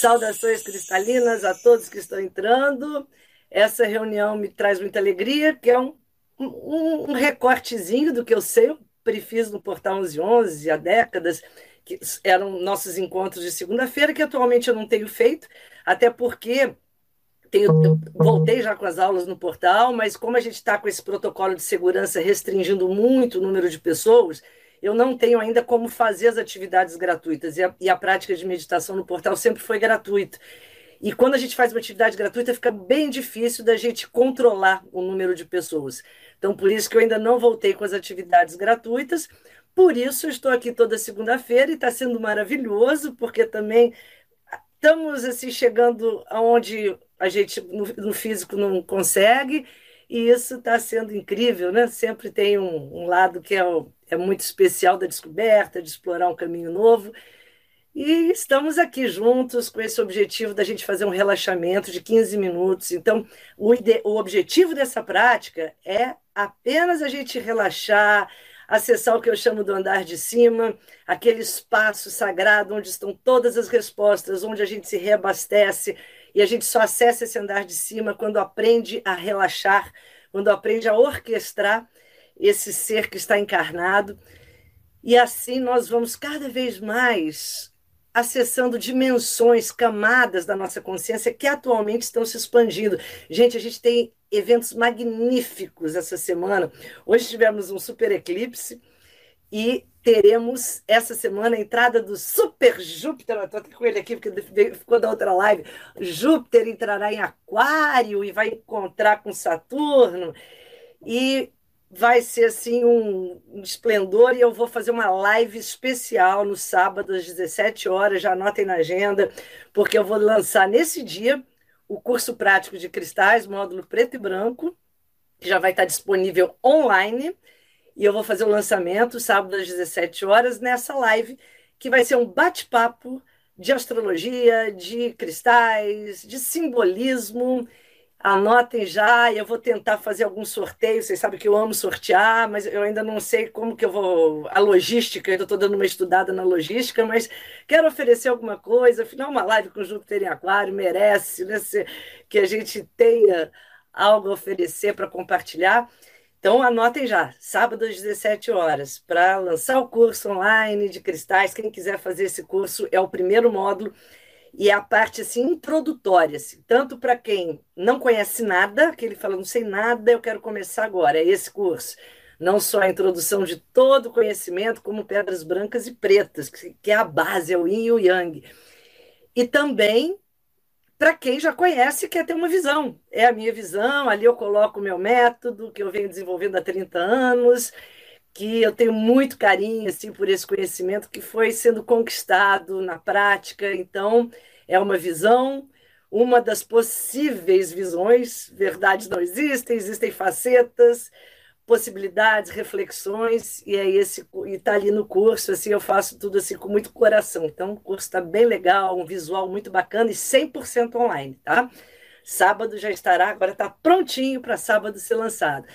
Saudações cristalinas a todos que estão entrando. Essa reunião me traz muita alegria, que é um, um, um recortezinho do que eu sei, eu prefiz no Portal 1111 há décadas, que eram nossos encontros de segunda-feira, que atualmente eu não tenho feito, até porque tenho, voltei já com as aulas no portal, mas como a gente está com esse protocolo de segurança restringindo muito o número de pessoas, eu não tenho ainda como fazer as atividades gratuitas. E a, e a prática de meditação no portal sempre foi gratuita. E quando a gente faz uma atividade gratuita, fica bem difícil da gente controlar o número de pessoas. Então, por isso que eu ainda não voltei com as atividades gratuitas. Por isso, estou aqui toda segunda-feira e está sendo maravilhoso, porque também estamos assim chegando aonde a gente no, no físico não consegue. E isso está sendo incrível, né? Sempre tem um, um lado que é é muito especial da descoberta, de explorar um caminho novo. E estamos aqui juntos com esse objetivo da gente fazer um relaxamento de 15 minutos. Então, o, o objetivo dessa prática é apenas a gente relaxar, acessar o que eu chamo do andar de cima, aquele espaço sagrado onde estão todas as respostas, onde a gente se reabastece e a gente só acessa esse andar de cima quando aprende a relaxar, quando aprende a orquestrar esse ser que está encarnado. E assim nós vamos cada vez mais acessando dimensões, camadas da nossa consciência que atualmente estão se expandindo. Gente, a gente tem eventos magníficos essa semana. Hoje tivemos um super eclipse e teremos essa semana a entrada do Super Júpiter. Estou com ele aqui porque ficou da outra live. Júpiter entrará em Aquário e vai encontrar com Saturno. E vai ser assim um, um, esplendor e eu vou fazer uma live especial no sábado às 17 horas, já anotem na agenda, porque eu vou lançar nesse dia o curso prático de cristais, módulo preto e branco, que já vai estar disponível online, e eu vou fazer o lançamento sábado às 17 horas nessa live, que vai ser um bate-papo de astrologia, de cristais, de simbolismo, Anotem já, eu vou tentar fazer algum sorteio. Vocês sabem que eu amo sortear, mas eu ainda não sei como que eu vou. A logística, ainda estou dando uma estudada na logística, mas quero oferecer alguma coisa. Afinal, uma live com Júpiter em Aquário merece né, que a gente tenha algo a oferecer para compartilhar. Então, anotem já, sábado às 17 horas, para lançar o curso online de cristais. Quem quiser fazer esse curso, é o primeiro módulo e é a parte assim introdutória, assim, tanto para quem não conhece nada, que ele fala, não sei nada, eu quero começar agora, é esse curso. Não só a introdução de todo o conhecimento, como pedras brancas e pretas, que é a base, é o yin e o yang. E também para quem já conhece quer ter uma visão. É a minha visão, ali eu coloco o meu método, que eu venho desenvolvendo há 30 anos, que eu tenho muito carinho assim por esse conhecimento que foi sendo conquistado na prática. Então, é uma visão, uma das possíveis visões. Verdades não existem, existem facetas, possibilidades, reflexões, e é esse e está ali no curso, assim, eu faço tudo assim com muito coração. Então, o curso está bem legal, um visual muito bacana e 100% online, tá? Sábado já estará, agora está prontinho para sábado ser lançado.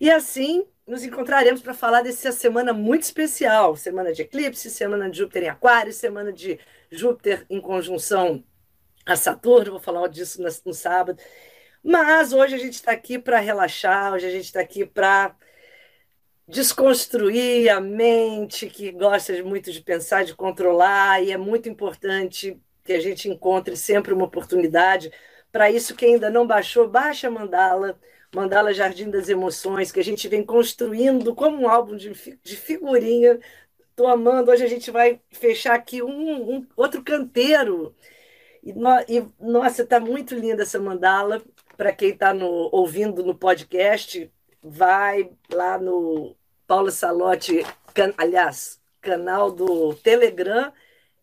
E assim, nos encontraremos para falar dessa semana muito especial, semana de eclipse, semana de Júpiter em Aquário, semana de Júpiter em conjunção a Saturno, vou falar disso no sábado. Mas hoje a gente está aqui para relaxar, hoje a gente está aqui para desconstruir a mente que gosta muito de pensar, de controlar, e é muito importante que a gente encontre sempre uma oportunidade. Para isso, quem ainda não baixou, baixa mandala Mandala Jardim das Emoções, que a gente vem construindo como um álbum de, de figurinha. Estou amando. Hoje a gente vai fechar aqui um, um outro canteiro. E, no, e nossa, está muito linda essa mandala. Para quem está ouvindo no podcast, vai lá no Paula Salote, can, aliás, canal do Telegram,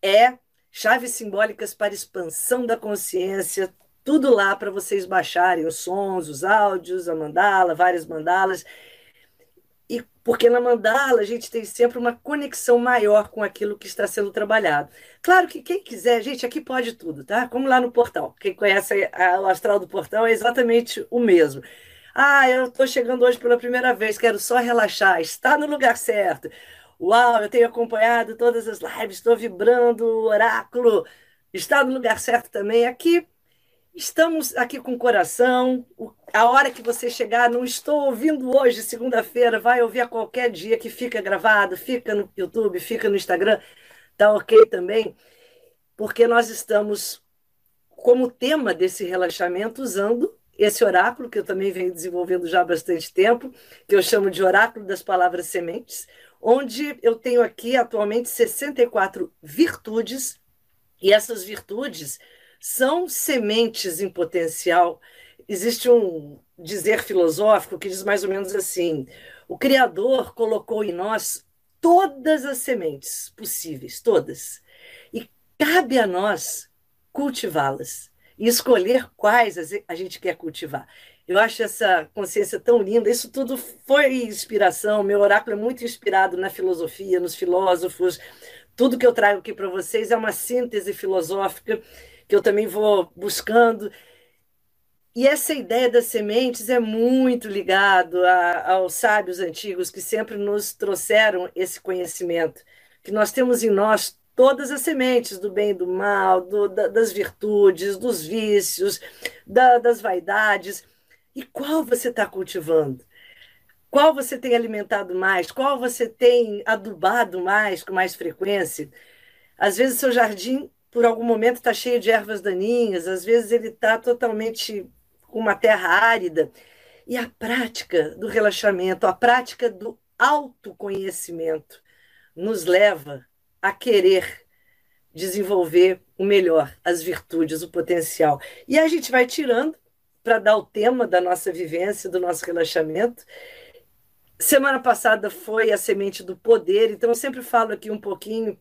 é Chaves Simbólicas para Expansão da Consciência tudo lá para vocês baixarem os sons, os áudios, a mandala, várias mandalas. Porque na mandala a gente tem sempre uma conexão maior com aquilo que está sendo trabalhado. Claro que quem quiser, gente, aqui pode tudo, tá? Como lá no portal. Quem conhece a, o astral do portal é exatamente o mesmo. Ah, eu estou chegando hoje pela primeira vez, quero só relaxar. Está no lugar certo. Uau, eu tenho acompanhado todas as lives, estou vibrando, oráculo está no lugar certo também. Aqui Estamos aqui com o coração. A hora que você chegar, não estou ouvindo hoje, segunda-feira, vai ouvir a qualquer dia que fica gravado, fica no YouTube, fica no Instagram, tá ok também? Porque nós estamos como tema desse relaxamento usando esse oráculo que eu também venho desenvolvendo já há bastante tempo, que eu chamo de oráculo das palavras sementes, onde eu tenho aqui atualmente 64 virtudes, e essas virtudes são sementes em potencial. Existe um dizer filosófico que diz mais ou menos assim: o Criador colocou em nós todas as sementes possíveis, todas. E cabe a nós cultivá-las e escolher quais a gente quer cultivar. Eu acho essa consciência tão linda. Isso tudo foi inspiração. Meu oráculo é muito inspirado na filosofia, nos filósofos. Tudo que eu trago aqui para vocês é uma síntese filosófica que eu também vou buscando. E essa ideia das sementes é muito ligado aos sábios antigos que sempre nos trouxeram esse conhecimento, que nós temos em nós todas as sementes do bem e do mal, do, da, das virtudes, dos vícios, da, das vaidades. E qual você está cultivando? Qual você tem alimentado mais? Qual você tem adubado mais, com mais frequência? Às vezes, seu jardim por algum momento está cheio de ervas daninhas, às vezes ele está totalmente com uma terra árida. E a prática do relaxamento, a prática do autoconhecimento, nos leva a querer desenvolver o melhor, as virtudes, o potencial. E a gente vai tirando para dar o tema da nossa vivência, do nosso relaxamento. Semana passada foi a semente do poder, então eu sempre falo aqui um pouquinho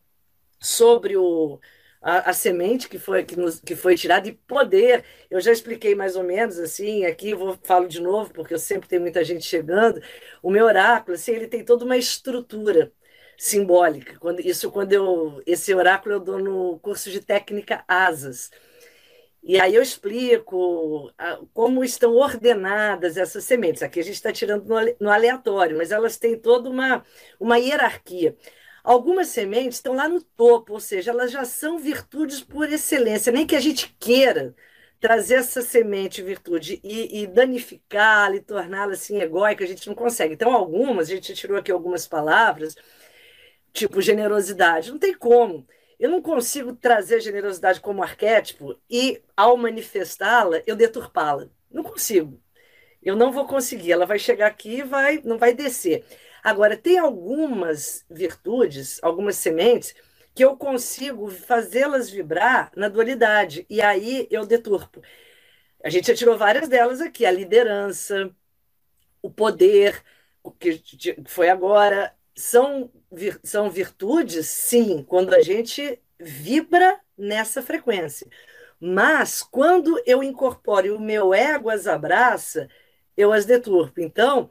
sobre o, a, a, semente que foi, que, nos, que foi tirada e poder. Eu já expliquei mais ou menos assim, aqui vou falo de novo, porque eu sempre tenho muita gente chegando. O meu oráculo, assim, ele tem toda uma estrutura simbólica. Quando, isso quando eu. Esse oráculo eu dou no curso de técnica Asas. E aí eu explico como estão ordenadas essas sementes. Aqui a gente está tirando no aleatório, mas elas têm toda uma, uma hierarquia. Algumas sementes estão lá no topo, ou seja, elas já são virtudes por excelência, nem que a gente queira trazer essa semente virtude e, e danificá-la e torná-la assim egóica, a gente não consegue. Então, algumas, a gente tirou aqui algumas palavras, tipo generosidade, não tem como. Eu não consigo trazer generosidade como arquétipo e, ao manifestá-la, eu deturpá-la. Não consigo. Eu não vou conseguir. Ela vai chegar aqui e vai, não vai descer. Agora, tem algumas virtudes, algumas sementes, que eu consigo fazê-las vibrar na dualidade, e aí eu deturpo. A gente já tirou várias delas aqui: a liderança, o poder, o que foi agora. São, são virtudes, sim, quando a gente vibra nessa frequência. Mas quando eu incorporo o meu ego as abraça, eu as deturpo. Então,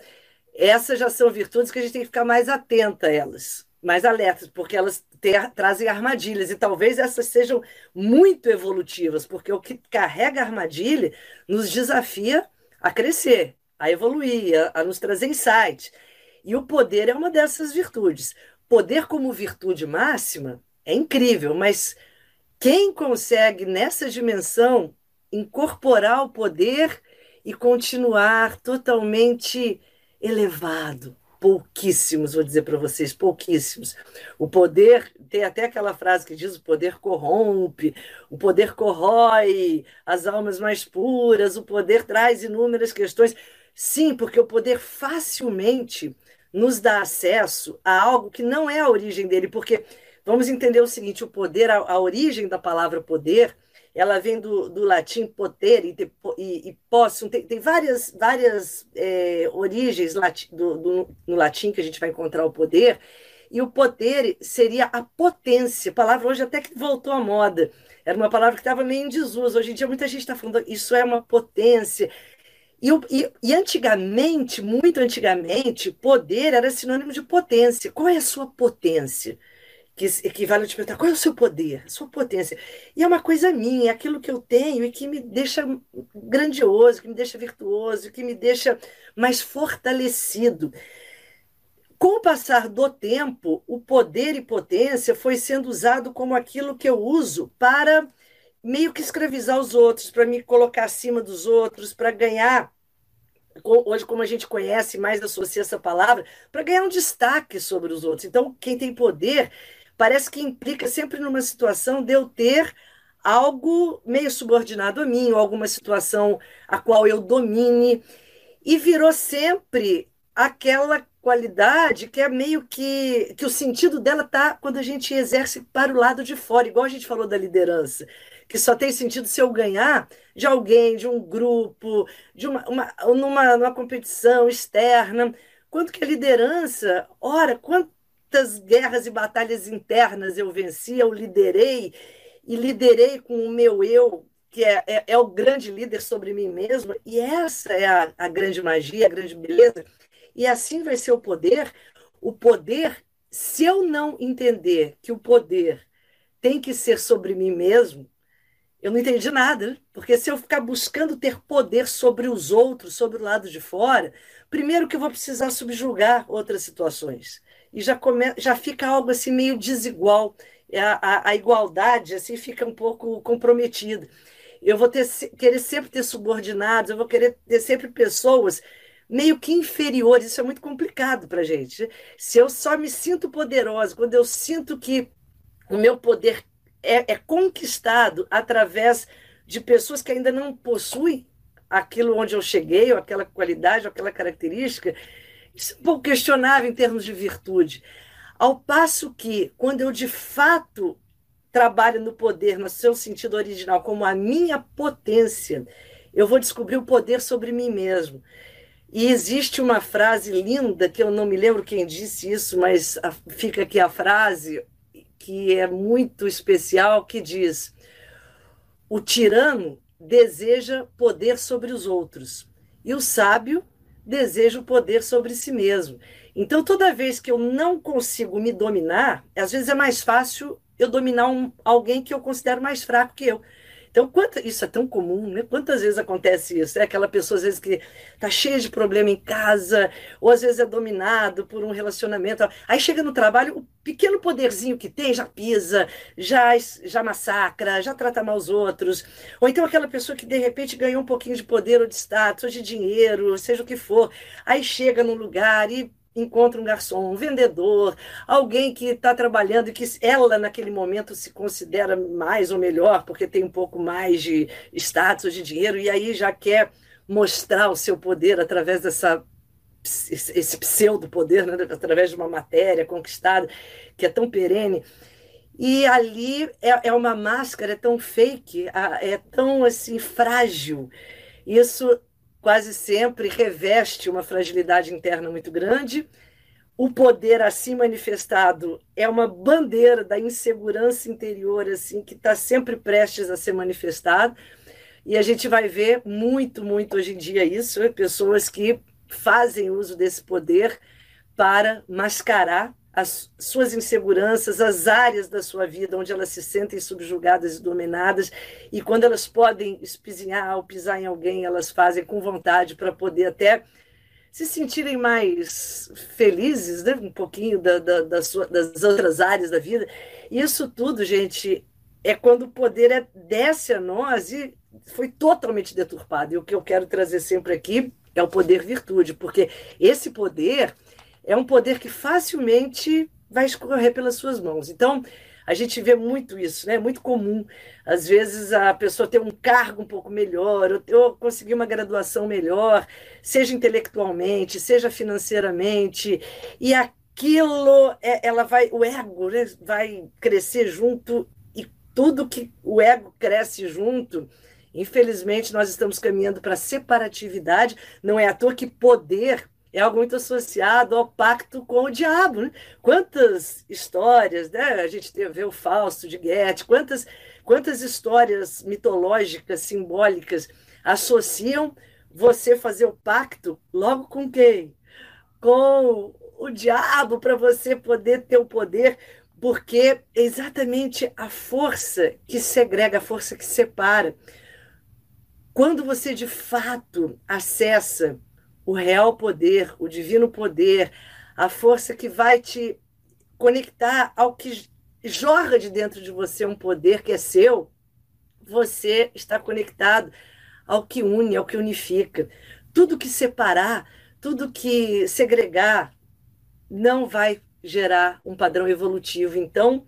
essas já são virtudes que a gente tem que ficar mais atenta a elas, mais alertas, porque elas ter, trazem armadilhas, e talvez essas sejam muito evolutivas, porque o que carrega armadilha nos desafia a crescer, a evoluir, a, a nos trazer insight. E o poder é uma dessas virtudes. Poder como virtude máxima é incrível, mas quem consegue nessa dimensão incorporar o poder e continuar totalmente elevado. Pouquíssimos, vou dizer para vocês, pouquíssimos. O poder, tem até aquela frase que diz: o poder corrompe, o poder corrói as almas mais puras, o poder traz inúmeras questões. Sim, porque o poder facilmente nos dá acesso a algo que não é a origem dele, porque vamos entender o seguinte: o poder, a, a origem da palavra poder ela vem do, do latim poter e, e, e possum, tem, tem várias, várias é, origens lati, do, do, no latim que a gente vai encontrar o poder, E o poder seria a potência. Palavra hoje até que voltou à moda. Era uma palavra que estava meio em desuso. Hoje em dia muita gente está falando isso é uma potência. E, e, e, antigamente, muito antigamente, poder era sinônimo de potência. Qual é a sua potência? Que equivale a te perguntar qual é o seu poder, sua potência. E é uma coisa minha, é aquilo que eu tenho e que me deixa grandioso, que me deixa virtuoso, que me deixa mais fortalecido. Com o passar do tempo, o poder e potência foi sendo usado como aquilo que eu uso para meio que escravizar os outros, para me colocar acima dos outros, para ganhar hoje como a gente conhece mais associa essa palavra, para ganhar um destaque sobre os outros. Então, quem tem poder parece que implica sempre numa situação de eu ter algo meio subordinado a mim, ou alguma situação a qual eu domine, e virou sempre aquela qualidade que é meio que que o sentido dela tá quando a gente exerce para o lado de fora, igual a gente falou da liderança, que só tem sentido se eu ganhar de alguém, de um grupo, de uma, uma numa, numa competição externa. Quanto que a liderança, ora, quantas guerras e batalhas internas eu venci, eu liderei e liderei com o meu eu que é, é, é, o grande líder sobre mim mesmo, e essa é a, a grande magia, a grande beleza, e assim vai ser o poder. O poder, se eu não entender que o poder tem que ser sobre mim mesmo, eu não entendi nada, porque se eu ficar buscando ter poder sobre os outros, sobre o lado de fora, primeiro que eu vou precisar subjugar outras situações. E já, come, já fica algo assim meio desigual. A, a, a igualdade assim fica um pouco comprometida. Eu vou ter, querer sempre ter subordinados, eu vou querer ter sempre pessoas meio que inferiores. Isso é muito complicado para a gente. Se eu só me sinto poderosa, quando eu sinto que o meu poder é, é conquistado através de pessoas que ainda não possuem aquilo onde eu cheguei, ou aquela qualidade, ou aquela característica, isso é um pouco questionável em termos de virtude. Ao passo que, quando eu de fato trabalho no poder, no seu sentido original, como a minha potência, eu vou descobrir o poder sobre mim mesmo. E existe uma frase linda, que eu não me lembro quem disse isso, mas fica aqui a frase, que é muito especial, que diz: O tirano deseja poder sobre os outros, e o sábio deseja o poder sobre si mesmo. Então, toda vez que eu não consigo me dominar, às vezes é mais fácil eu dominar um, alguém que eu considero mais fraco que eu. Então, quanta, isso é tão comum, né? Quantas vezes acontece isso? É aquela pessoa, às vezes, que está cheia de problema em casa, ou às vezes é dominado por um relacionamento. Aí chega no trabalho, o pequeno poderzinho que tem já pisa, já, já massacra, já trata mal os outros. Ou então aquela pessoa que, de repente, ganhou um pouquinho de poder ou de status, ou de dinheiro, seja o que for. Aí chega num lugar e encontra um garçom, um vendedor, alguém que está trabalhando e que ela, naquele momento, se considera mais ou melhor, porque tem um pouco mais de status, de dinheiro, e aí já quer mostrar o seu poder através dessa esse pseudo poder, né? através de uma matéria conquistada que é tão perene. E ali é, é uma máscara, é tão fake, é tão assim frágil. Isso quase sempre reveste uma fragilidade interna muito grande. O poder assim manifestado é uma bandeira da insegurança interior assim que está sempre prestes a ser manifestada. E a gente vai ver muito, muito hoje em dia isso, pessoas que fazem uso desse poder para mascarar as suas inseguranças, as áreas da sua vida onde elas se sentem subjugadas e dominadas, e quando elas podem espizinhar ou pisar em alguém, elas fazem com vontade para poder até se sentirem mais felizes, né? um pouquinho da, da, da sua, das outras áreas da vida. Isso tudo, gente, é quando o poder é, desce a nós e foi totalmente deturpado. E o que eu quero trazer sempre aqui é o poder virtude, porque esse poder é um poder que facilmente vai escorrer pelas suas mãos. Então, a gente vê muito isso, né? É muito comum. Às vezes a pessoa ter um cargo um pouco melhor, ou conseguir uma graduação melhor, seja intelectualmente, seja financeiramente, e aquilo, é, ela vai, o ego né, vai crescer junto, e tudo que o ego cresce junto, infelizmente nós estamos caminhando para separatividade. Não é à toa que poder é algo muito associado ao pacto com o diabo. Né? Quantas histórias, né? A gente vê o Fausto de Goethe, quantas, quantas histórias mitológicas, simbólicas associam você fazer o pacto logo com quem? Com o diabo para você poder ter o poder, porque é exatamente a força que segrega, a força que separa. Quando você de fato acessa o real poder, o divino poder, a força que vai te conectar ao que jorra de dentro de você um poder que é seu, você está conectado ao que une, ao que unifica. Tudo que separar, tudo que segregar, não vai gerar um padrão evolutivo. Então,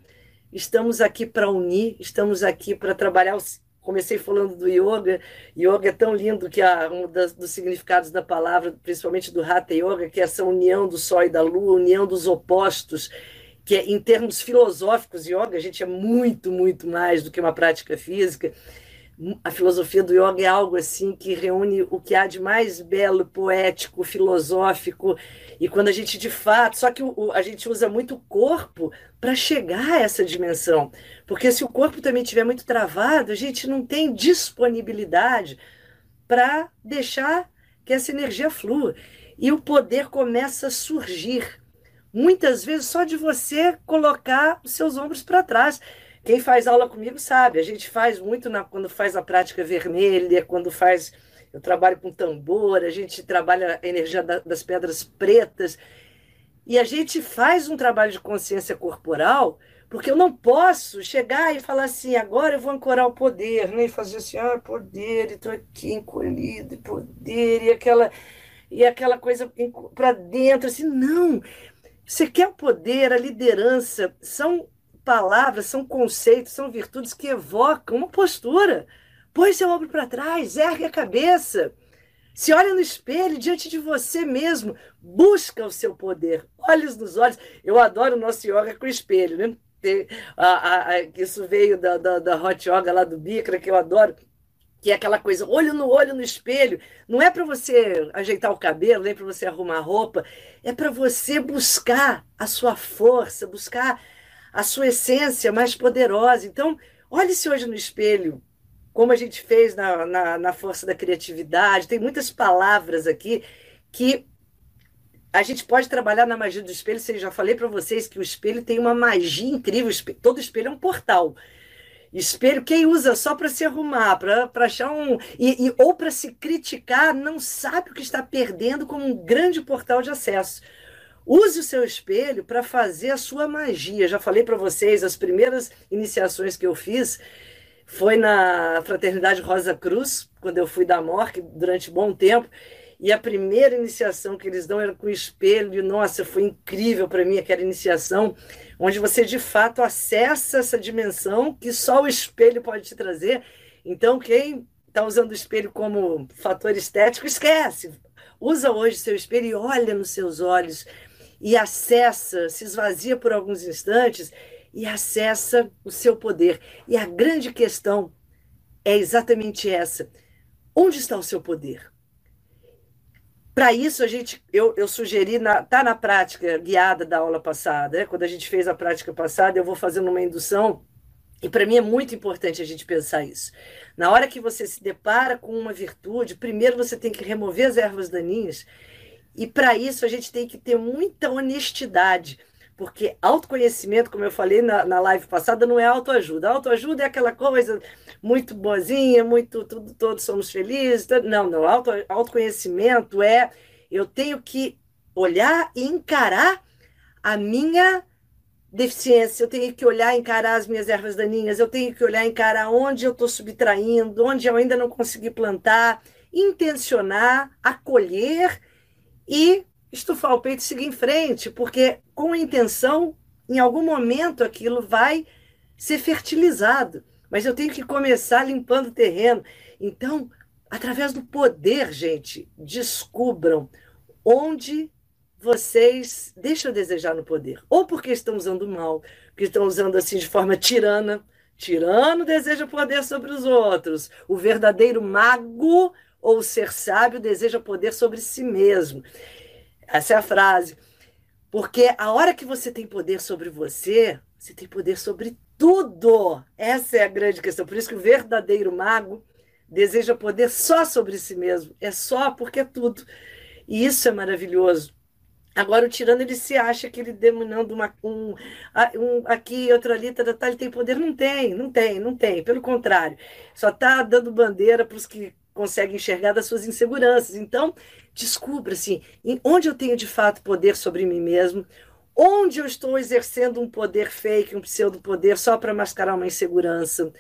estamos aqui para unir, estamos aqui para trabalhar. Comecei falando do yoga. Yoga é tão lindo que é um das, dos significados da palavra, principalmente do Hatha Yoga, que é essa união do sol e da lua, união dos opostos, que é, em termos filosóficos, yoga, a gente é muito, muito mais do que uma prática física a filosofia do yoga é algo assim que reúne o que há de mais belo, poético, filosófico. E quando a gente de fato, só que a gente usa muito o corpo para chegar a essa dimensão. Porque se o corpo também estiver muito travado, a gente não tem disponibilidade para deixar que essa energia flua. E o poder começa a surgir. Muitas vezes só de você colocar os seus ombros para trás. Quem faz aula comigo sabe, a gente faz muito na, quando faz a prática vermelha, quando faz. Eu trabalho com tambor, a gente trabalha a energia da, das pedras pretas. E a gente faz um trabalho de consciência corporal, porque eu não posso chegar e falar assim, agora eu vou ancorar o poder, né? E fazer assim, ah, poder, estou aqui encolhido, poder, e aquela, e aquela coisa para dentro, assim, não. Você quer o poder, a liderança, são palavras, são conceitos, são virtudes que evocam uma postura. Põe seu ombro para trás, ergue a cabeça. Se olha no espelho diante de você mesmo, busca o seu poder, olhos nos olhos. Eu adoro o nosso yoga com espelho, né? Isso veio da, da, da hot yoga lá do Bikra, que eu adoro, que é aquela coisa, olho no olho no espelho. Não é para você ajeitar o cabelo, nem para você arrumar roupa, é para você buscar a sua força, buscar a sua essência mais poderosa. Então, olhe-se hoje no espelho, como a gente fez na, na, na força da criatividade. Tem muitas palavras aqui que a gente pode trabalhar na magia do espelho. Eu já falei para vocês que o espelho tem uma magia incrível. Todo espelho é um portal. Espelho, quem usa só para se arrumar, para achar um. E, e ou para se criticar, não sabe o que está perdendo como um grande portal de acesso. Use o seu espelho para fazer a sua magia. Já falei para vocês, as primeiras iniciações que eu fiz foi na Fraternidade Rosa Cruz, quando eu fui da MORC durante bom tempo. E a primeira iniciação que eles dão era com o espelho. E, nossa, foi incrível para mim aquela iniciação, onde você de fato acessa essa dimensão que só o espelho pode te trazer. Então, quem está usando o espelho como fator estético, esquece. Usa hoje seu espelho e olha nos seus olhos e acessa, se esvazia por alguns instantes e acessa o seu poder. E a grande questão é exatamente essa: onde está o seu poder? Para isso, a gente, eu, eu sugeri, na, tá na prática guiada da aula passada, né? quando a gente fez a prática passada, eu vou fazendo uma indução, e para mim é muito importante a gente pensar isso. Na hora que você se depara com uma virtude, primeiro você tem que remover as ervas daninhas e para isso a gente tem que ter muita honestidade, porque autoconhecimento, como eu falei na, na live passada, não é autoajuda. Autoajuda é aquela coisa muito boazinha, muito tudo, todos somos felizes. Não, não. Auto, autoconhecimento é eu tenho que olhar e encarar a minha deficiência, eu tenho que olhar encarar as minhas ervas daninhas, eu tenho que olhar encarar onde eu estou subtraindo, onde eu ainda não consegui plantar, intencionar, acolher e estufar o peito e seguir em frente, porque com a intenção, em algum momento aquilo vai ser fertilizado. Mas eu tenho que começar limpando o terreno. Então, através do poder, gente, descubram onde vocês deixam a desejar no poder. Ou porque estão usando mal, porque estão usando assim de forma tirana. Tirano deseja poder sobre os outros. O verdadeiro mago ou ser sábio deseja poder sobre si mesmo. Essa é a frase. Porque a hora que você tem poder sobre você, você tem poder sobre tudo. Essa é a grande questão. Por isso que o verdadeiro mago deseja poder só sobre si mesmo. É só porque é tudo. E isso é maravilhoso. Agora, o tirano, ele se acha que ele dominando uma, um, um aqui, outro ali, tá, tá, ele tem poder. Não tem, não tem, não tem. Pelo contrário, só está dando bandeira para os que conseguem enxergar das suas inseguranças. Então, descubra assim, onde eu tenho de fato poder sobre mim mesmo, onde eu estou exercendo um poder fake, um pseudo poder só para mascarar uma insegurança,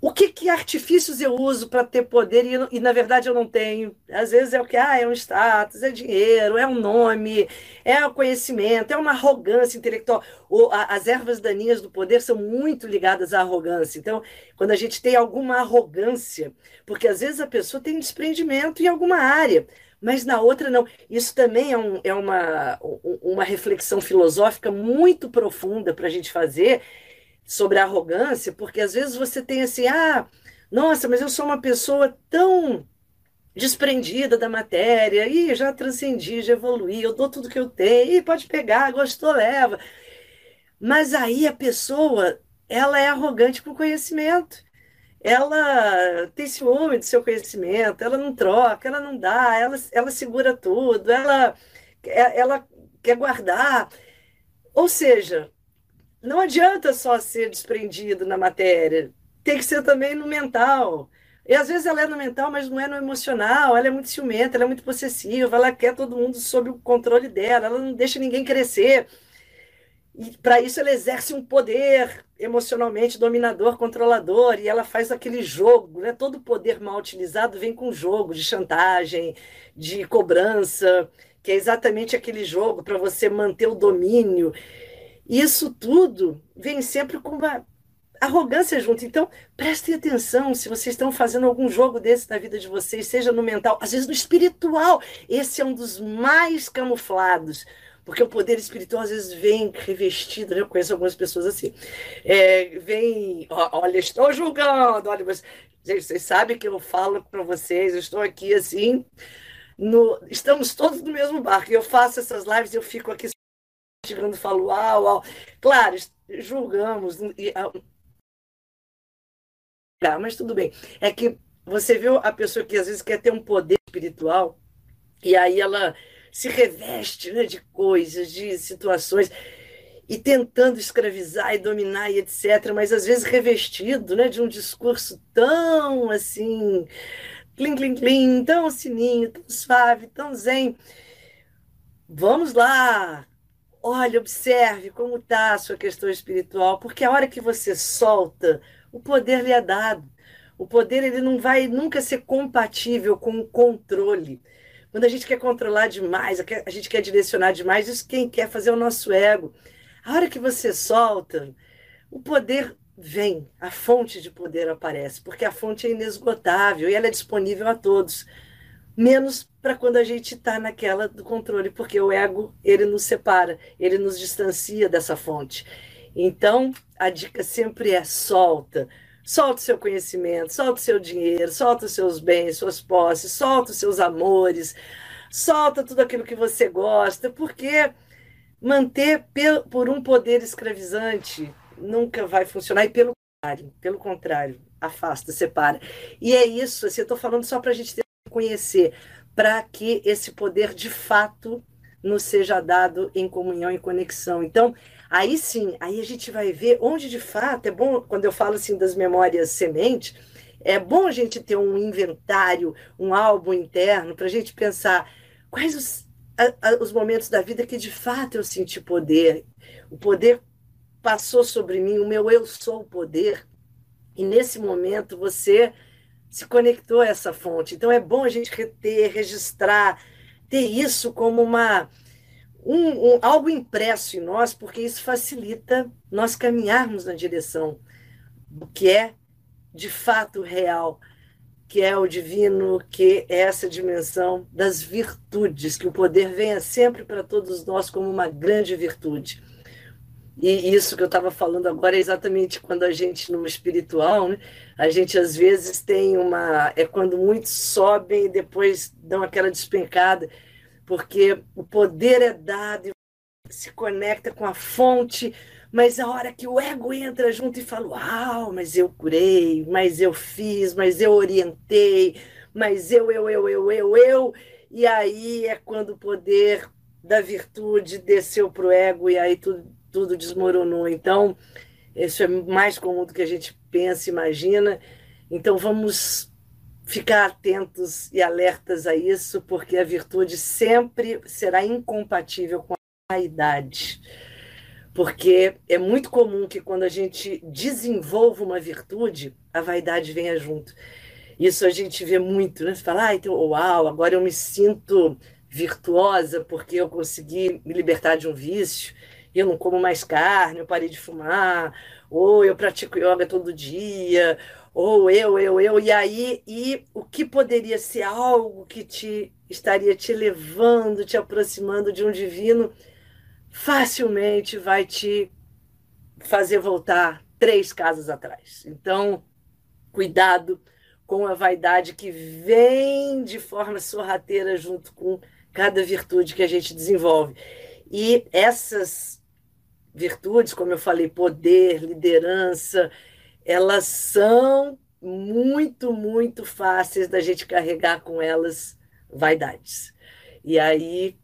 o que, que artifícios eu uso para ter poder e, e, na verdade eu não tenho. Às vezes é o que? Ah, é um status, é dinheiro, é um nome, é o conhecimento, é uma arrogância intelectual. O, a, as ervas daninhas do poder são muito ligadas à arrogância. Então, quando a gente tem alguma arrogância, porque às vezes a pessoa tem um desprendimento em alguma área, mas na outra não. Isso também é, um, é uma, uma reflexão filosófica muito profunda para a gente fazer sobre a arrogância, porque às vezes você tem assim, ah, nossa, mas eu sou uma pessoa tão desprendida da matéria, e já transcendi, já evoluí, eu dou tudo que eu tenho, e pode pegar, gostou, leva. Mas aí a pessoa, ela é arrogante com conhecimento. Ela tem ciúme do seu conhecimento, ela não troca, ela não dá, ela, ela segura tudo, ela, ela quer guardar. Ou seja, não adianta só ser desprendido na matéria, tem que ser também no mental. E às vezes ela é no mental, mas não é no emocional. Ela é muito ciumenta, ela é muito possessiva, ela quer todo mundo sob o controle dela, ela não deixa ninguém crescer. E para isso ela exerce um poder emocionalmente dominador, controlador, e ela faz aquele jogo, né? Todo poder mal utilizado vem com jogo de chantagem, de cobrança, que é exatamente aquele jogo para você manter o domínio. Isso tudo vem sempre com uma arrogância junto. Então, prestem atenção se vocês estão fazendo algum jogo desse na vida de vocês, seja no mental, às vezes no espiritual. Esse é um dos mais camuflados. Porque o poder espiritual às vezes vem revestido, né? eu conheço algumas pessoas assim. É, vem, olha, estou julgando, olha, mas, gente, vocês sabem que eu falo para vocês, eu estou aqui assim, no, estamos todos no mesmo barco. Eu faço essas lives, eu fico aqui chegando e falo, uau, uau. Claro, julgamos. E, ah, mas tudo bem. É que você viu a pessoa que às vezes quer ter um poder espiritual e aí ela se reveste né, de coisas, de situações e tentando escravizar e dominar e etc, mas às vezes revestido, né, de um discurso tão assim, clim clim clim, tão sininho, tão suave, tão zen. Vamos lá, Olha, observe como está a sua questão espiritual, porque a hora que você solta, o poder lhe é dado. O poder ele não vai nunca ser compatível com o controle. Quando a gente quer controlar demais, a gente quer direcionar demais, isso quem quer fazer é o nosso ego. A hora que você solta, o poder vem, a fonte de poder aparece, porque a fonte é inesgotável e ela é disponível a todos menos para quando a gente está naquela do controle, porque o ego ele nos separa, ele nos distancia dessa fonte. Então, a dica sempre é solta. Solta o seu conhecimento, solta o seu dinheiro, solta os seus bens, suas posses, solta os seus amores, solta tudo aquilo que você gosta, porque manter por um poder escravizante nunca vai funcionar, e pelo contrário, pelo contrário, afasta, separa. E é isso, assim, eu estou falando só para a gente ter conhecer, para que esse poder de fato nos seja dado em comunhão e conexão. Então, aí sim, aí a gente vai ver onde de fato é bom, quando eu falo assim das memórias semente, é bom a gente ter um inventário, um álbum interno, para a gente pensar quais os, a, a, os momentos da vida que de fato eu senti poder. O poder passou sobre mim, o meu eu sou o poder. E nesse momento você se conectou a essa fonte. Então é bom a gente reter, registrar, ter isso como uma um, um, algo impresso em nós, porque isso facilita nós caminharmos na direção do que é de fato real, que é o divino, que é essa dimensão das virtudes, que o poder venha sempre para todos nós como uma grande virtude. E isso que eu estava falando agora é exatamente quando a gente, no espiritual, né, a gente às vezes tem uma. É quando muitos sobem e depois dão aquela despencada. porque o poder é dado e se conecta com a fonte, mas a hora que o ego entra junto e fala: Uau, mas eu curei, mas eu fiz, mas eu orientei, mas eu, eu, eu, eu, eu, eu. E aí é quando o poder da virtude desceu para o ego e aí tudo, tudo desmoronou. Então, isso é mais comum do que a gente pensa, imagina. Então, vamos ficar atentos e alertas a isso, porque a virtude sempre será incompatível com a vaidade. Porque é muito comum que quando a gente desenvolva uma virtude, a vaidade venha junto. Isso a gente vê muito, né? Você fala, ah, então, uau, agora eu me sinto virtuosa porque eu consegui me libertar de um vício, eu não como mais carne, eu parei de fumar, ou eu pratico yoga todo dia, ou eu, eu, eu, e aí, e o que poderia ser algo que te estaria te levando, te aproximando de um divino, facilmente vai te fazer voltar três casas atrás. Então, cuidado com a vaidade que vem de forma sorrateira junto com cada virtude que a gente desenvolve. E essas virtudes, como eu falei, poder, liderança, elas são muito, muito fáceis da gente carregar com elas vaidades. E aí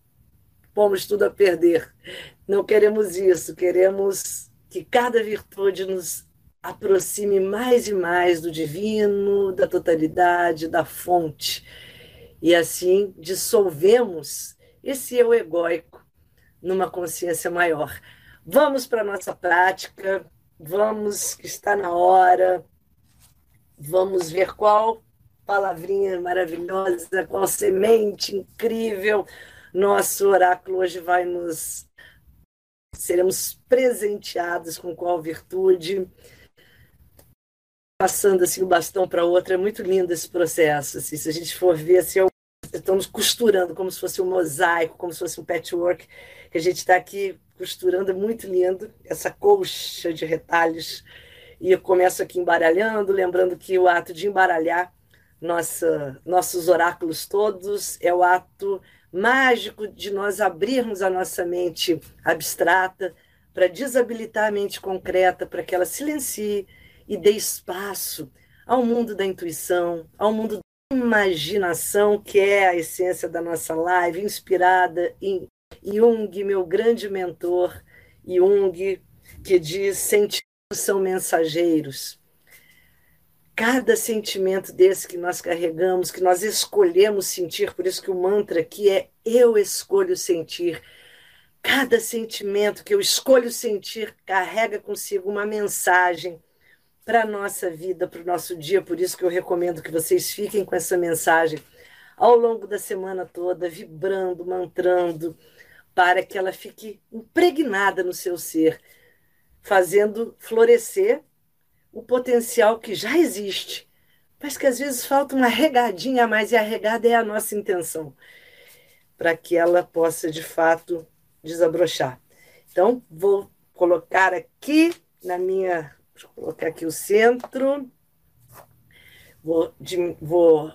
pomos tudo a perder. Não queremos isso, queremos que cada virtude nos aproxime mais e mais do divino, da totalidade, da fonte. E assim dissolvemos esse eu egóico numa consciência maior. Vamos para a nossa prática, vamos, que está na hora, vamos ver qual palavrinha maravilhosa, qual semente incrível nosso oráculo hoje vai nos. Seremos presenteados com qual virtude. Passando assim o bastão para outra, é muito lindo esse processo. Assim, se a gente for ver, assim, é estamos costurando como se fosse um mosaico, como se fosse um patchwork, que a gente está aqui costurando, muito lindo, essa colcha de retalhos. E eu começo aqui embaralhando, lembrando que o ato de embaralhar nossa, nossos oráculos todos é o ato mágico de nós abrirmos a nossa mente abstrata para desabilitar a mente concreta, para que ela silencie e dê espaço ao mundo da intuição, ao mundo imaginação, que é a essência da nossa live, inspirada em Jung, meu grande mentor, Jung, que diz: sentimentos são mensageiros. Cada sentimento desse que nós carregamos, que nós escolhemos sentir, por isso que o mantra aqui é eu escolho sentir. Cada sentimento que eu escolho sentir carrega consigo uma mensagem para a nossa vida, para o nosso dia. Por isso que eu recomendo que vocês fiquem com essa mensagem ao longo da semana toda, vibrando, mantrando, para que ela fique impregnada no seu ser, fazendo florescer o potencial que já existe, mas que às vezes falta uma regadinha a mais, e a regada é a nossa intenção, para que ela possa de fato desabrochar. Então, vou colocar aqui na minha Deixa eu colocar aqui o centro. Vou, de, vou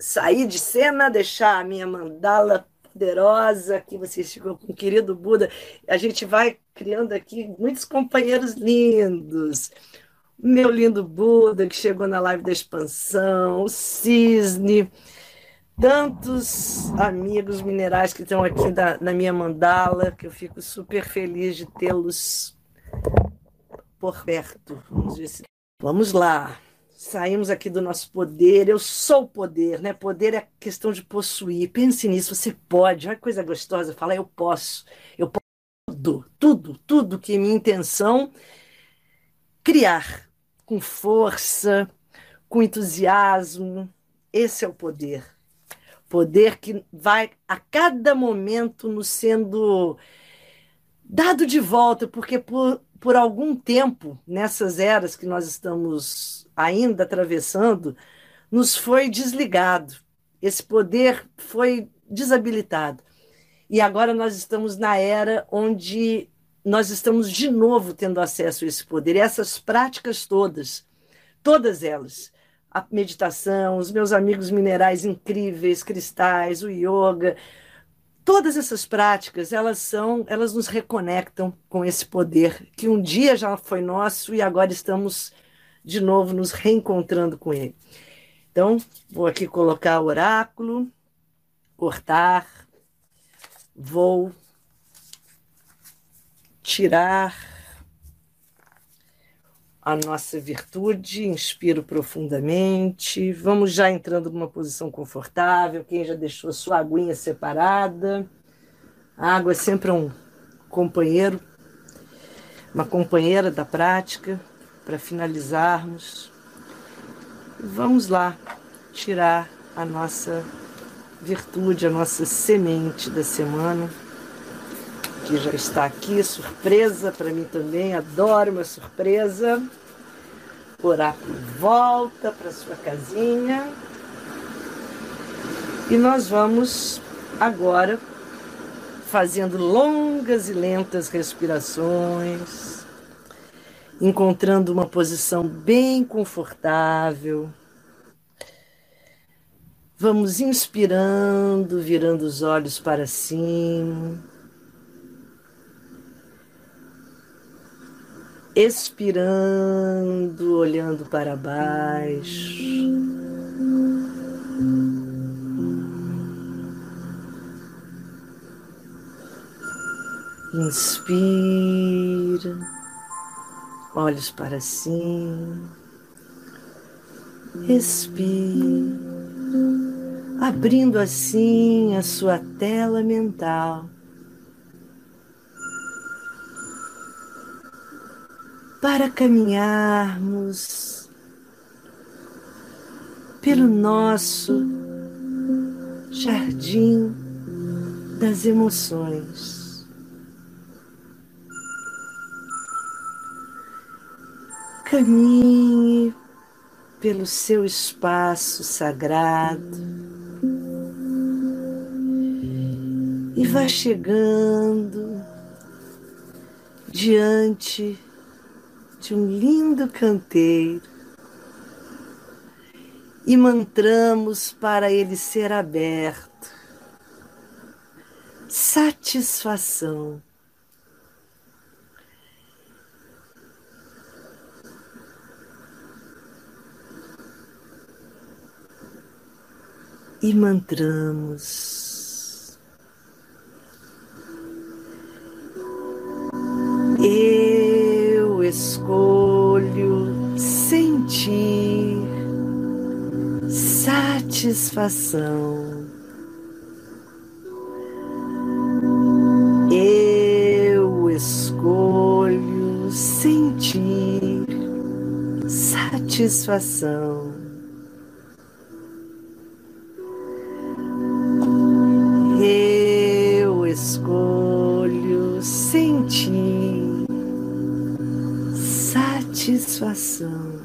sair de cena, deixar a minha mandala poderosa aqui. Vocês ficam com o querido Buda. A gente vai criando aqui muitos companheiros lindos. Meu lindo Buda, que chegou na live da expansão, o Cisne, tantos amigos minerais que estão aqui da, na minha mandala, que eu fico super feliz de tê-los por perto. Vamos, vamos lá. Saímos aqui do nosso poder. Eu sou o poder, né? Poder é questão de possuir. Pense nisso, você pode. Olha que coisa gostosa falar, eu posso. Eu posso tudo, tudo, tudo que minha intenção criar com força, com entusiasmo. Esse é o poder. Poder que vai a cada momento nos sendo dado de volta, porque por, por algum tempo, nessas eras que nós estamos ainda atravessando, nos foi desligado. Esse poder foi desabilitado. E agora nós estamos na era onde nós estamos de novo tendo acesso a esse poder. E essas práticas todas, todas elas, a meditação, os meus amigos minerais incríveis, cristais, o yoga, todas essas práticas, elas são, elas nos reconectam com esse poder que um dia já foi nosso e agora estamos de novo nos reencontrando com ele. Então, vou aqui colocar o oráculo, cortar, vou tirar a nossa virtude, inspiro profundamente. Vamos já entrando numa posição confortável. Quem já deixou sua aguinha separada. A água é sempre um companheiro, uma companheira da prática para finalizarmos. Vamos lá tirar a nossa virtude, a nossa semente da semana que já está aqui, surpresa para mim também, adoro uma surpresa. Oráculo volta para sua casinha. E nós vamos agora fazendo longas e lentas respirações, encontrando uma posição bem confortável. Vamos inspirando, virando os olhos para cima. Expirando, olhando para baixo. Inspira, olhos para cima, expira, abrindo assim a sua tela mental para caminharmos pelo nosso jardim das emoções. Caminhe pelo seu espaço sagrado e vá chegando diante de um lindo canteiro e mantramos para ele ser aberto. Satisfação. E mantramos. E escolho sentir satisfação. Eu escolho sentir satisfação. Eu escolho sentir satisfação.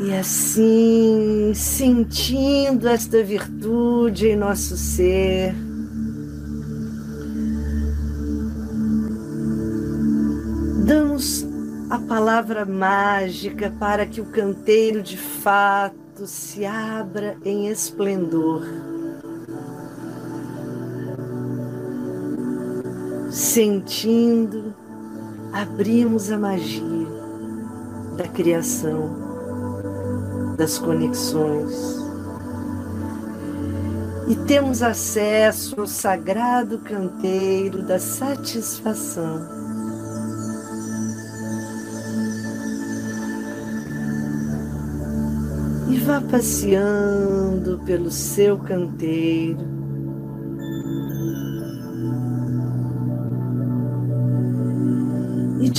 E assim, sentindo esta virtude em nosso ser, damos a palavra mágica para que o canteiro de fato se abra em esplendor. Sentindo, abrimos a magia da criação, das conexões. E temos acesso ao sagrado canteiro da satisfação. E vá passeando pelo seu canteiro,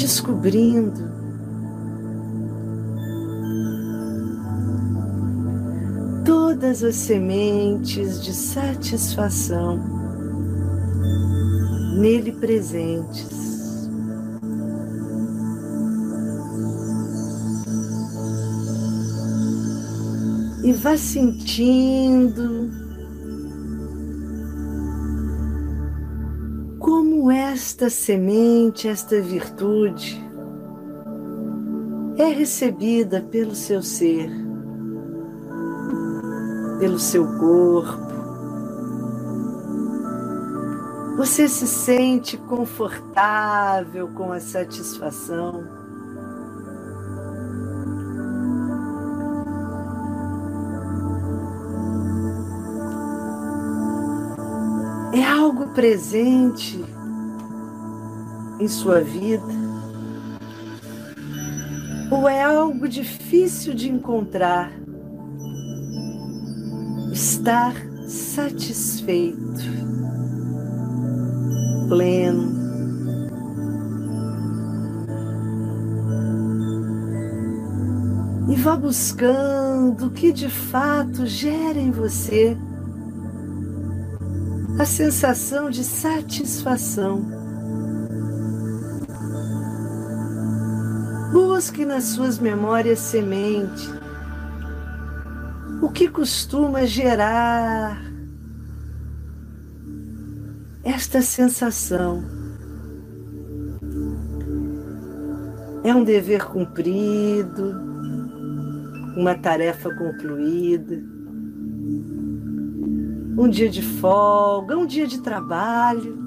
descobrindo todas as sementes de satisfação nele presentes. E vá sentindo esta semente, esta virtude é recebida pelo seu ser pelo seu corpo. Você se sente confortável com a satisfação. É algo presente em sua vida? Ou é algo difícil de encontrar? Estar satisfeito, pleno. E vá buscando o que de fato gera em você a sensação de satisfação. Busque nas suas memórias semente o que costuma gerar esta sensação. É um dever cumprido, uma tarefa concluída, um dia de folga, um dia de trabalho.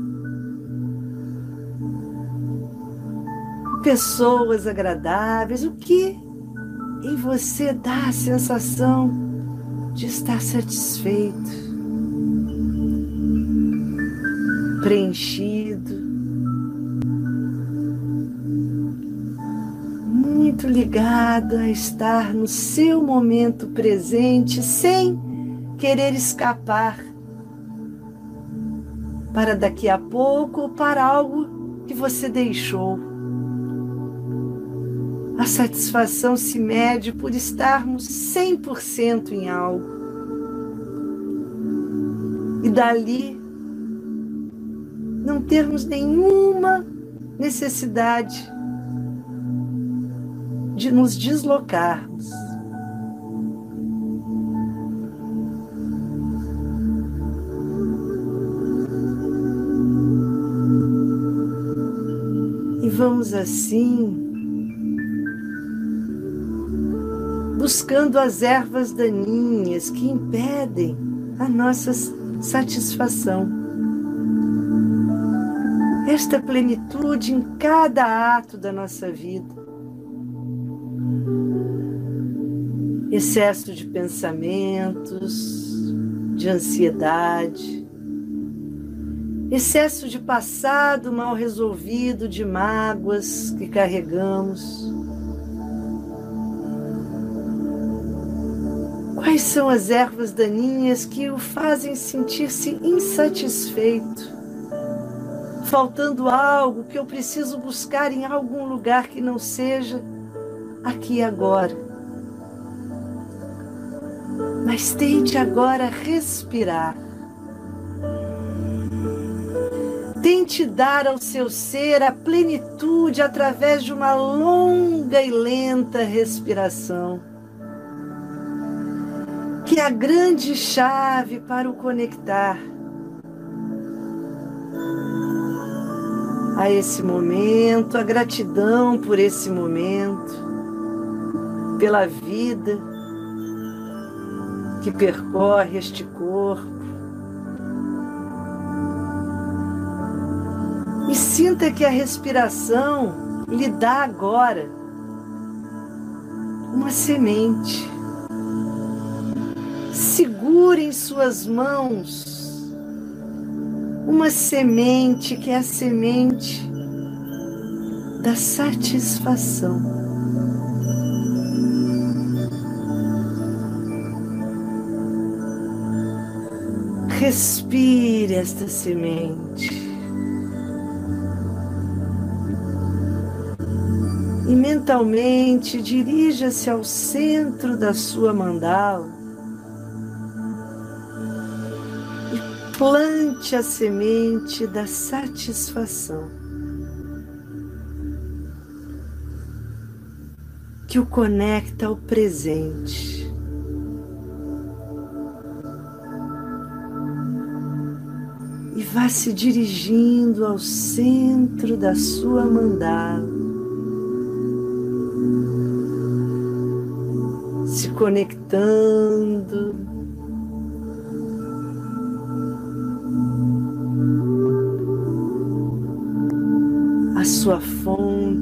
Pessoas agradáveis, o que em você dá a sensação de estar satisfeito, preenchido, muito ligado a estar no seu momento presente sem querer escapar para daqui a pouco ou para algo que você deixou. Satisfação se mede por estarmos 100% em algo. E dali não termos nenhuma necessidade de nos deslocarmos. E vamos assim buscando as ervas daninhas que impedem a nossa satisfação. Esta plenitude em cada ato da nossa vida. Excesso de pensamentos, de ansiedade, excesso de passado mal resolvido, de mágoas que carregamos são as ervas daninhas que o fazem sentir-se insatisfeito? Faltando algo que eu preciso buscar em algum lugar que não seja aqui agora. Mas tente agora respirar. Tente dar ao seu ser a plenitude através de uma longa e lenta respiração que é a grande chave para o conectar a esse momento, a gratidão por esse momento, pela vida que percorre este corpo. E sinta que a respiração lhe dá agora uma semente segura em suas mãos uma semente que é a semente da satisfação. Respire esta semente. E mentalmente dirija-se ao centro da sua mandala plante a semente da satisfação. Que o conecta ao presente. E vá se dirigindo ao centro da sua mandala. Se conectando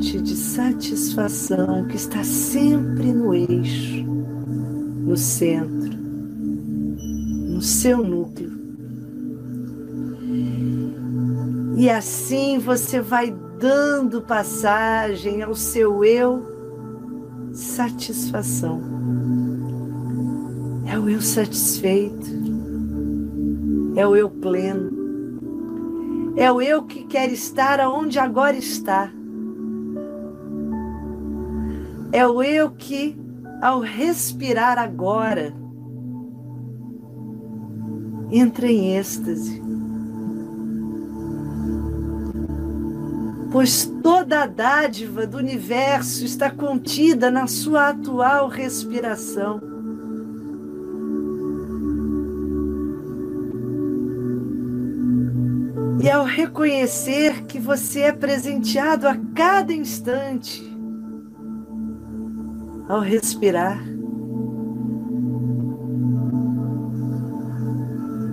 fonte de satisfação que está sempre no eixo, no centro, no seu núcleo. E assim você vai dando passagem ao seu eu satisfação. É o eu satisfeito, é o eu pleno, é o eu que quer estar aonde agora está. É o eu que, ao respirar agora, entra em êxtase. Pois toda a dádiva do universo está contida na sua atual respiração. E ao reconhecer que você é presenteado a cada instante, ao respirar,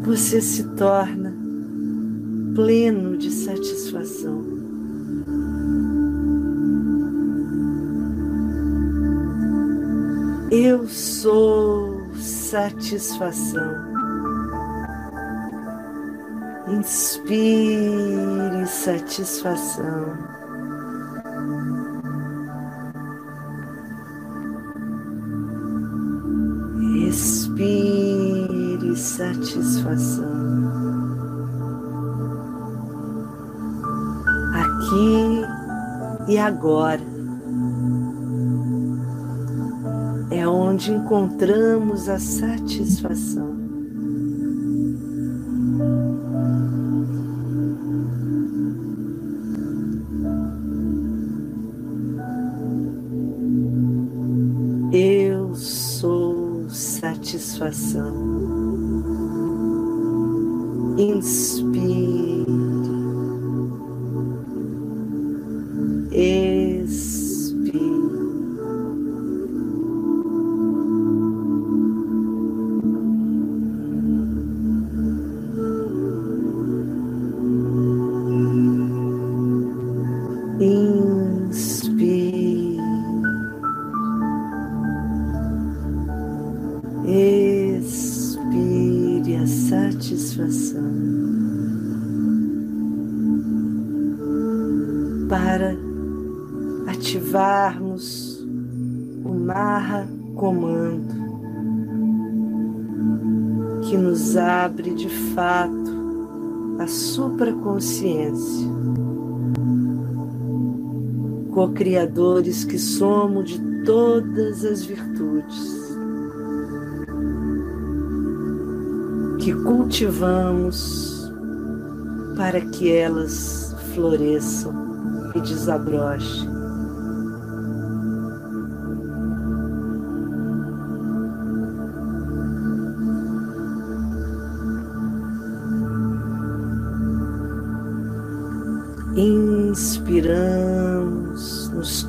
você se torna pleno de satisfação. Eu sou satisfação. Inspire satisfação. Satisfação. Aqui e agora é onde encontramos a satisfação. satisfação. Inspire. Supraconsciência. Co-criadores que somos de todas as virtudes, que cultivamos para que elas floresçam e desabrochem.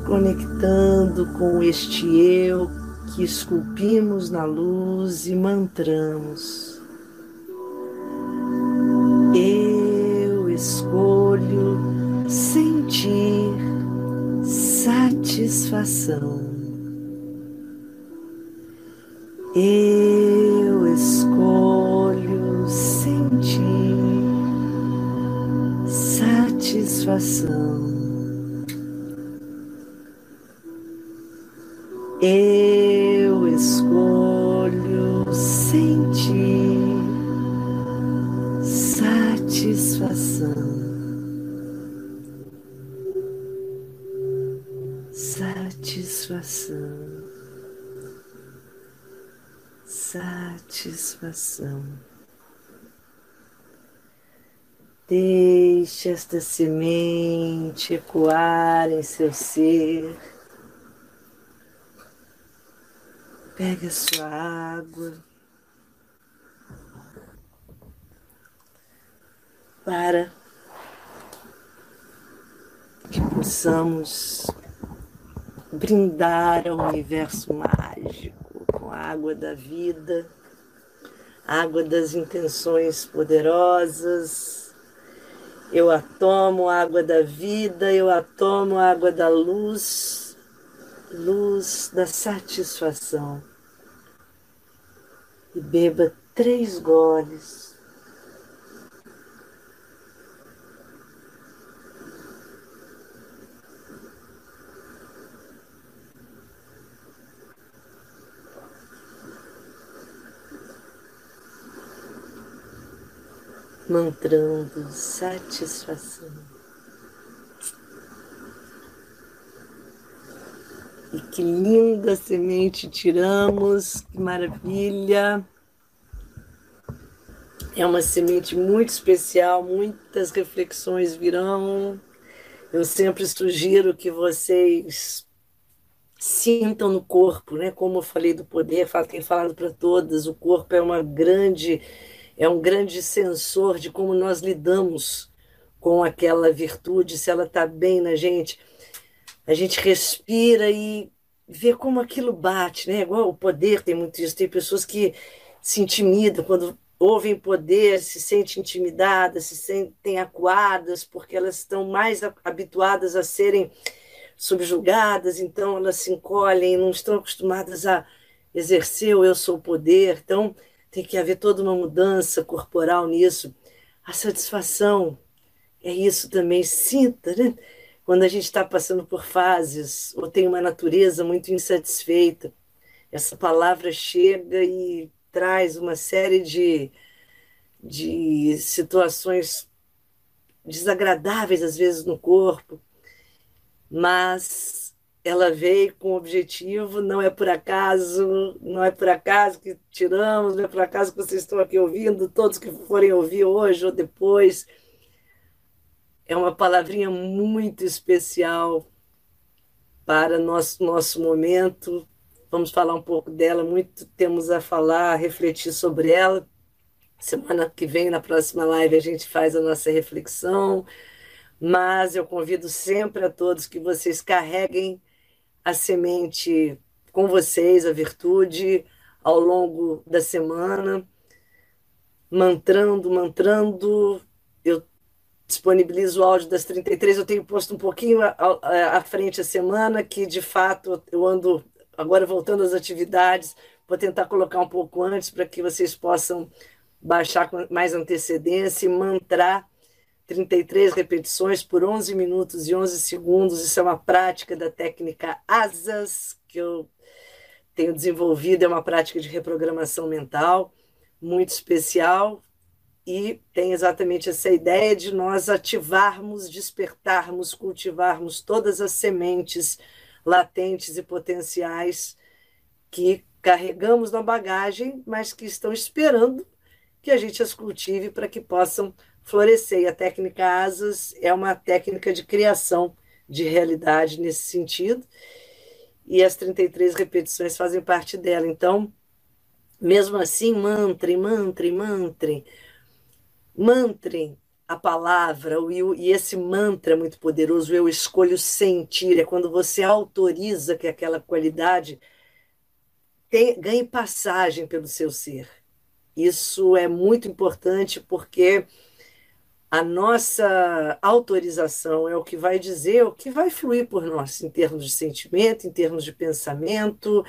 Conectando com este eu que esculpimos na luz e mantramos. Eu escolho sentir satisfação. Eu escolho sentir satisfação. Eu escolho sentir satisfação. Satisfação. Satisfação. Deixe esta semente ecoar em seu ser. Pegue a sua água. Para. Que possamos brindar ao universo mágico com a água da vida, água das intenções poderosas. Eu a tomo, água da vida, eu a tomo, água da luz, luz da satisfação. E beba três goles. mantrando satisfação. E que linda semente tiramos, que maravilha! É uma semente muito especial, muitas reflexões virão. Eu sempre sugiro que vocês sintam no corpo, né? Como eu falei do poder, tenho falado para todas, o corpo é uma grande é um grande sensor de como nós lidamos com aquela virtude, se ela está bem na gente. A gente respira e vê como aquilo bate, né? Igual o poder tem muito isso. Tem pessoas que se intimidam quando ouvem poder, se sentem intimidadas, se sentem acuadas, porque elas estão mais habituadas a serem subjugadas, então elas se encolhem, não estão acostumadas a exercer o eu sou poder. Então, tem que haver toda uma mudança corporal nisso. A satisfação é isso também. Sinta, né? Quando a gente está passando por fases ou tem uma natureza muito insatisfeita, essa palavra chega e traz uma série de, de situações desagradáveis, às vezes, no corpo, mas ela veio com o objetivo, não é por acaso, não é por acaso que tiramos, não é por acaso que vocês estão aqui ouvindo, todos que forem ouvir hoje ou depois. É uma palavrinha muito especial para nosso nosso momento. Vamos falar um pouco dela, muito temos a falar, a refletir sobre ela. Semana que vem, na próxima live, a gente faz a nossa reflexão. Mas eu convido sempre a todos que vocês carreguem a semente com vocês, a virtude, ao longo da semana, mantrando, mantrando. Eu disponibilizo o áudio das 33, eu tenho posto um pouquinho à, frente a semana, que de fato eu ando agora voltando às atividades, vou tentar colocar um pouco antes para que vocês possam baixar com mais antecedência e mantrar 33 repetições por 11 minutos e 11 segundos. Isso é uma prática da técnica ASAS, que eu tenho desenvolvido, é uma prática de reprogramação mental muito especial e tem exatamente essa ideia de nós ativarmos, despertarmos, cultivarmos todas as sementes latentes e potenciais que carregamos na bagagem, mas que estão esperando que a gente as cultive para que possam florescer. E a técnica Asas é uma técnica de criação de realidade nesse sentido. E as 33 repetições fazem parte dela. Então, mesmo assim, mantrem, mantrem, mantrem. Mantrem a palavra, e esse mantra é muito poderoso, eu escolho sentir, é quando você autoriza que aquela qualidade tem, ganhe passagem pelo seu ser. Isso é muito importante porque a nossa autorização é o que vai dizer, o que vai fluir por nós, em termos de sentimento, em termos de pensamento.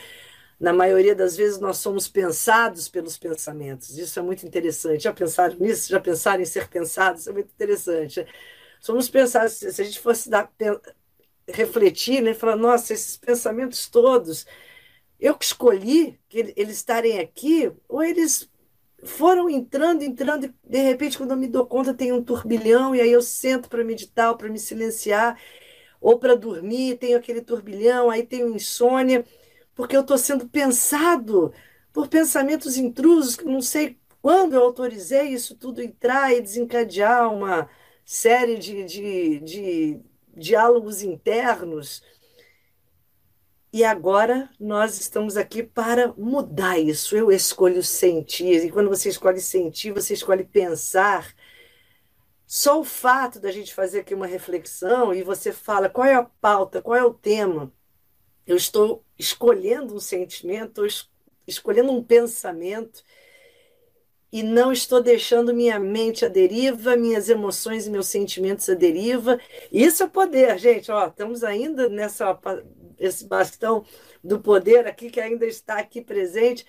Na maioria das vezes, nós somos pensados pelos pensamentos. Isso é muito interessante. Já pensaram nisso? Já pensaram em ser pensados? Isso é muito interessante. Somos pensados, se a gente fosse dar, refletir, né, falar, nossa, esses pensamentos todos, eu que escolhi que eles estarem aqui, ou eles foram entrando, entrando, e de repente, quando eu me dou conta, tem um turbilhão, e aí eu sento para meditar, para me silenciar, ou para dormir, tenho aquele turbilhão, aí tenho insônia, porque eu estou sendo pensado por pensamentos intrusos, que não sei quando eu autorizei isso tudo entrar e desencadear uma série de, de, de diálogos internos e agora nós estamos aqui para mudar isso. Eu escolho sentir. E quando você escolhe sentir, você escolhe pensar. Só o fato da gente fazer aqui uma reflexão e você fala qual é a pauta, qual é o tema. Eu estou escolhendo um sentimento, estou escolhendo um pensamento. e não estou deixando minha mente à deriva, minhas emoções e meus sentimentos à deriva. Isso é poder, gente. Ó, estamos ainda nessa esse bastão do poder aqui que ainda está aqui presente.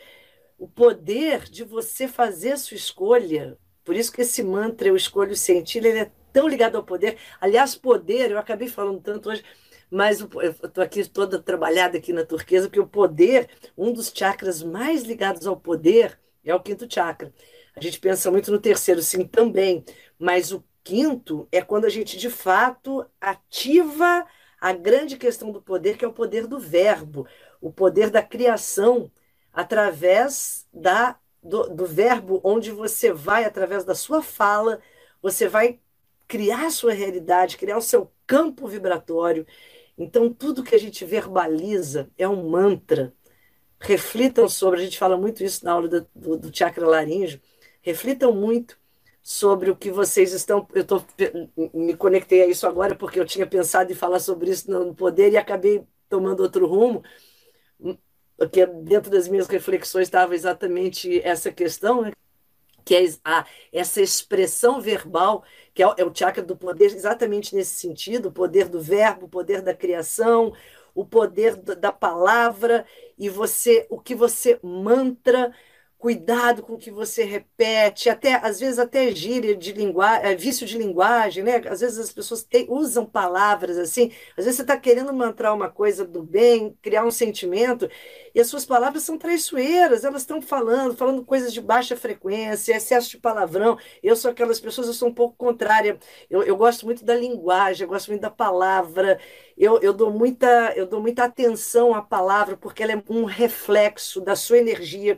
O poder de você fazer sua escolha. Por isso que esse mantra, eu escolho sentir, ele é tão ligado ao poder. Aliás, poder, eu acabei falando tanto hoje, mas eu estou aqui toda trabalhada aqui na turquesa, porque o poder, um dos chakras mais ligados ao poder, é o quinto chakra. A gente pensa muito no terceiro, sim, também, mas o quinto é quando a gente de fato ativa a grande questão do poder, que é o poder do verbo, o poder da criação através da, do, do verbo, onde você vai, através da sua fala, você vai criar a sua realidade, criar o seu campo vibratório. Então, tudo que a gente verbaliza é um mantra. Reflitam sobre, a gente fala muito isso na aula do, do, do chakra laríngeo, reflitam muito sobre o que vocês estão. Eu tô, me conectei a isso agora porque eu tinha pensado em falar sobre isso no poder e acabei tomando outro rumo, porque dentro das minhas reflexões estava exatamente essa questão, né? Que é a, essa expressão verbal, que é o, é o chakra do poder, exatamente nesse sentido, o poder do verbo, o poder da criação, o poder da palavra, e você, o que você mantra, cuidado com o que você repete, até às vezes até gíria de linguagem, é, vício de linguagem, né? Às vezes as pessoas te, usam palavras assim, às vezes você está querendo mantrar uma coisa do bem, criar um sentimento, e as suas palavras são traiçoeiras, elas estão falando, falando coisas de baixa frequência, excesso de palavrão. Eu sou aquelas pessoas, eu sou um pouco contrária. Eu, eu gosto muito da linguagem, eu gosto muito da palavra. Eu, eu, dou muita, eu dou muita atenção à palavra, porque ela é um reflexo da sua energia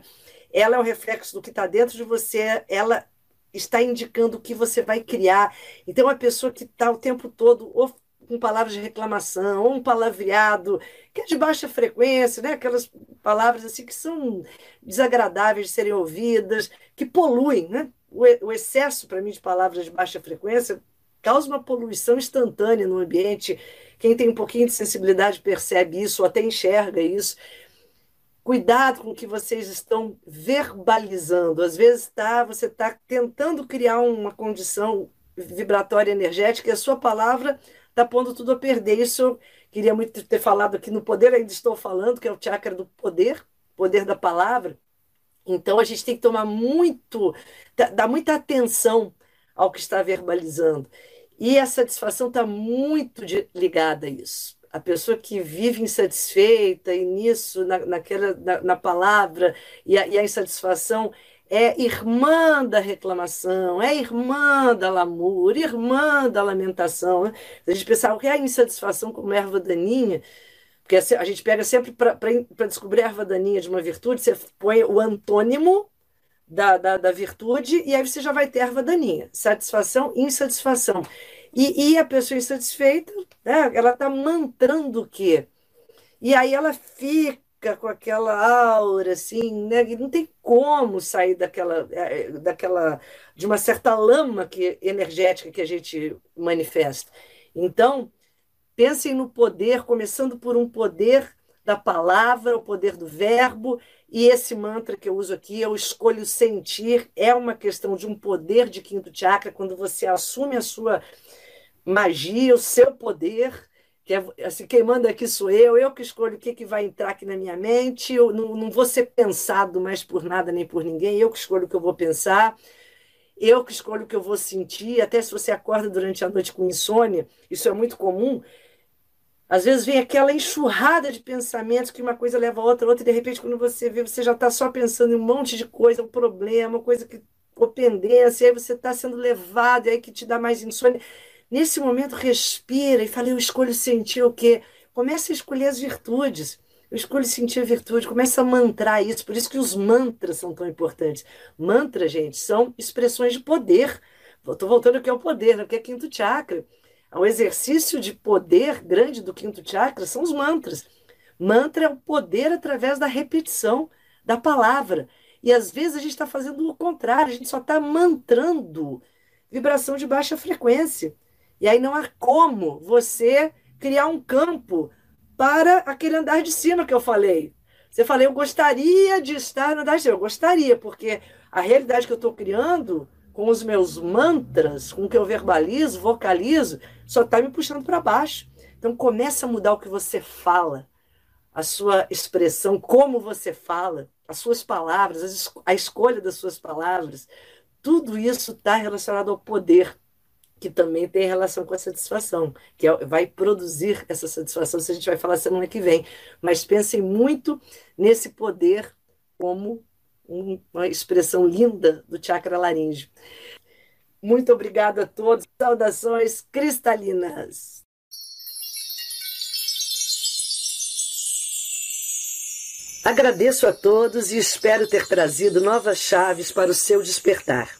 ela é o reflexo do que está dentro de você, ela está indicando o que você vai criar. Então, a pessoa que está o tempo todo ou com palavras de reclamação, ou um palavreado que é de baixa frequência, né? aquelas palavras assim que são desagradáveis de serem ouvidas, que poluem. Né? O, excesso, para mim, de palavras de baixa frequência causa uma poluição instantânea no ambiente. Quem tem um pouquinho de sensibilidade percebe isso, ou até enxerga isso. Cuidado com o que vocês estão verbalizando. Às vezes tá, você está tentando criar uma condição vibratória energética e a sua palavra está pondo tudo a perder. Isso eu queria muito ter falado aqui no poder, ainda estou falando, que é o chakra do poder, poder da palavra. Então a gente tem que tomar muito, dar muita atenção ao que está verbalizando. E a satisfação está muito ligada a isso a pessoa que vive insatisfeita e nisso, na, naquela, na, na palavra, e a, e a, insatisfação é irmã da reclamação, é irmã da lamúria, irmã da lamentação. Né? A gente pensar o que é a insatisfação como erva daninha, porque a gente pega sempre para descobrir a erva daninha de uma virtude, você põe o antônimo da, da, da virtude e aí você já vai ter erva daninha, satisfação insatisfação. E, e a pessoa insatisfeita, né, ela está mantrando o quê? E aí ela fica com aquela aura assim, né? E não tem como sair daquela, é, daquela de uma certa lama que, energética que a gente manifesta. Então, pensem no poder, começando por um poder da palavra, o poder do verbo, e esse mantra que eu uso aqui, eu escolho sentir, é uma questão de um poder de quinto chakra, quando você assume a sua magia, o seu poder, que é assim, quem manda aqui sou eu, eu que escolho o que, que vai entrar aqui na minha mente, eu não, não vou ser pensado mais por nada nem por ninguém, eu que escolho o que eu vou pensar, eu que escolho o que eu vou sentir, até se você acorda durante a noite com insônia, isso é muito comum, às vezes vem aquela enxurrada de pensamentos que uma coisa leva a outra, outra, e de repente, quando você vê, você já está só pensando em um monte de coisa, um problema, coisa que ou pendência, aí você está sendo levado, e aí que te dá mais insônia. Nesse momento, respira e fala: Eu escolho sentir o quê? Comece a escolher as virtudes. Eu escolho sentir a virtude, começa a mantrar isso. Por isso que os mantras são tão importantes. Mantras, gente, são expressões de poder. Estou voltando aqui ao poder, né? que é quinto chakra. O exercício de poder grande do quinto chakra são os mantras. Mantra é o poder através da repetição da palavra. E às vezes a gente está fazendo o contrário, a gente só está mantrando vibração de baixa frequência. E aí não há como você criar um campo para aquele andar de cima que eu falei. Você falou, eu gostaria de estar no andar de cima. Eu gostaria, porque A realidade que eu estou criando com os meus mantras, com o que eu verbalizo, vocalizo, só está me puxando para baixo. Então começa a mudar o que você fala, a sua expressão, como você fala, as suas palavras, a escolha das suas palavras. Tudo isso está relacionado ao poder, que também tem relação com a satisfação, que é, vai produzir essa satisfação, se a gente vai falar semana que vem. Mas pensem muito nesse poder como uma expressão linda do chakra laríngeo. Muito obrigada a todos. Saudações cristalinas. Agradeço a todos e espero ter trazido novas chaves para o seu despertar.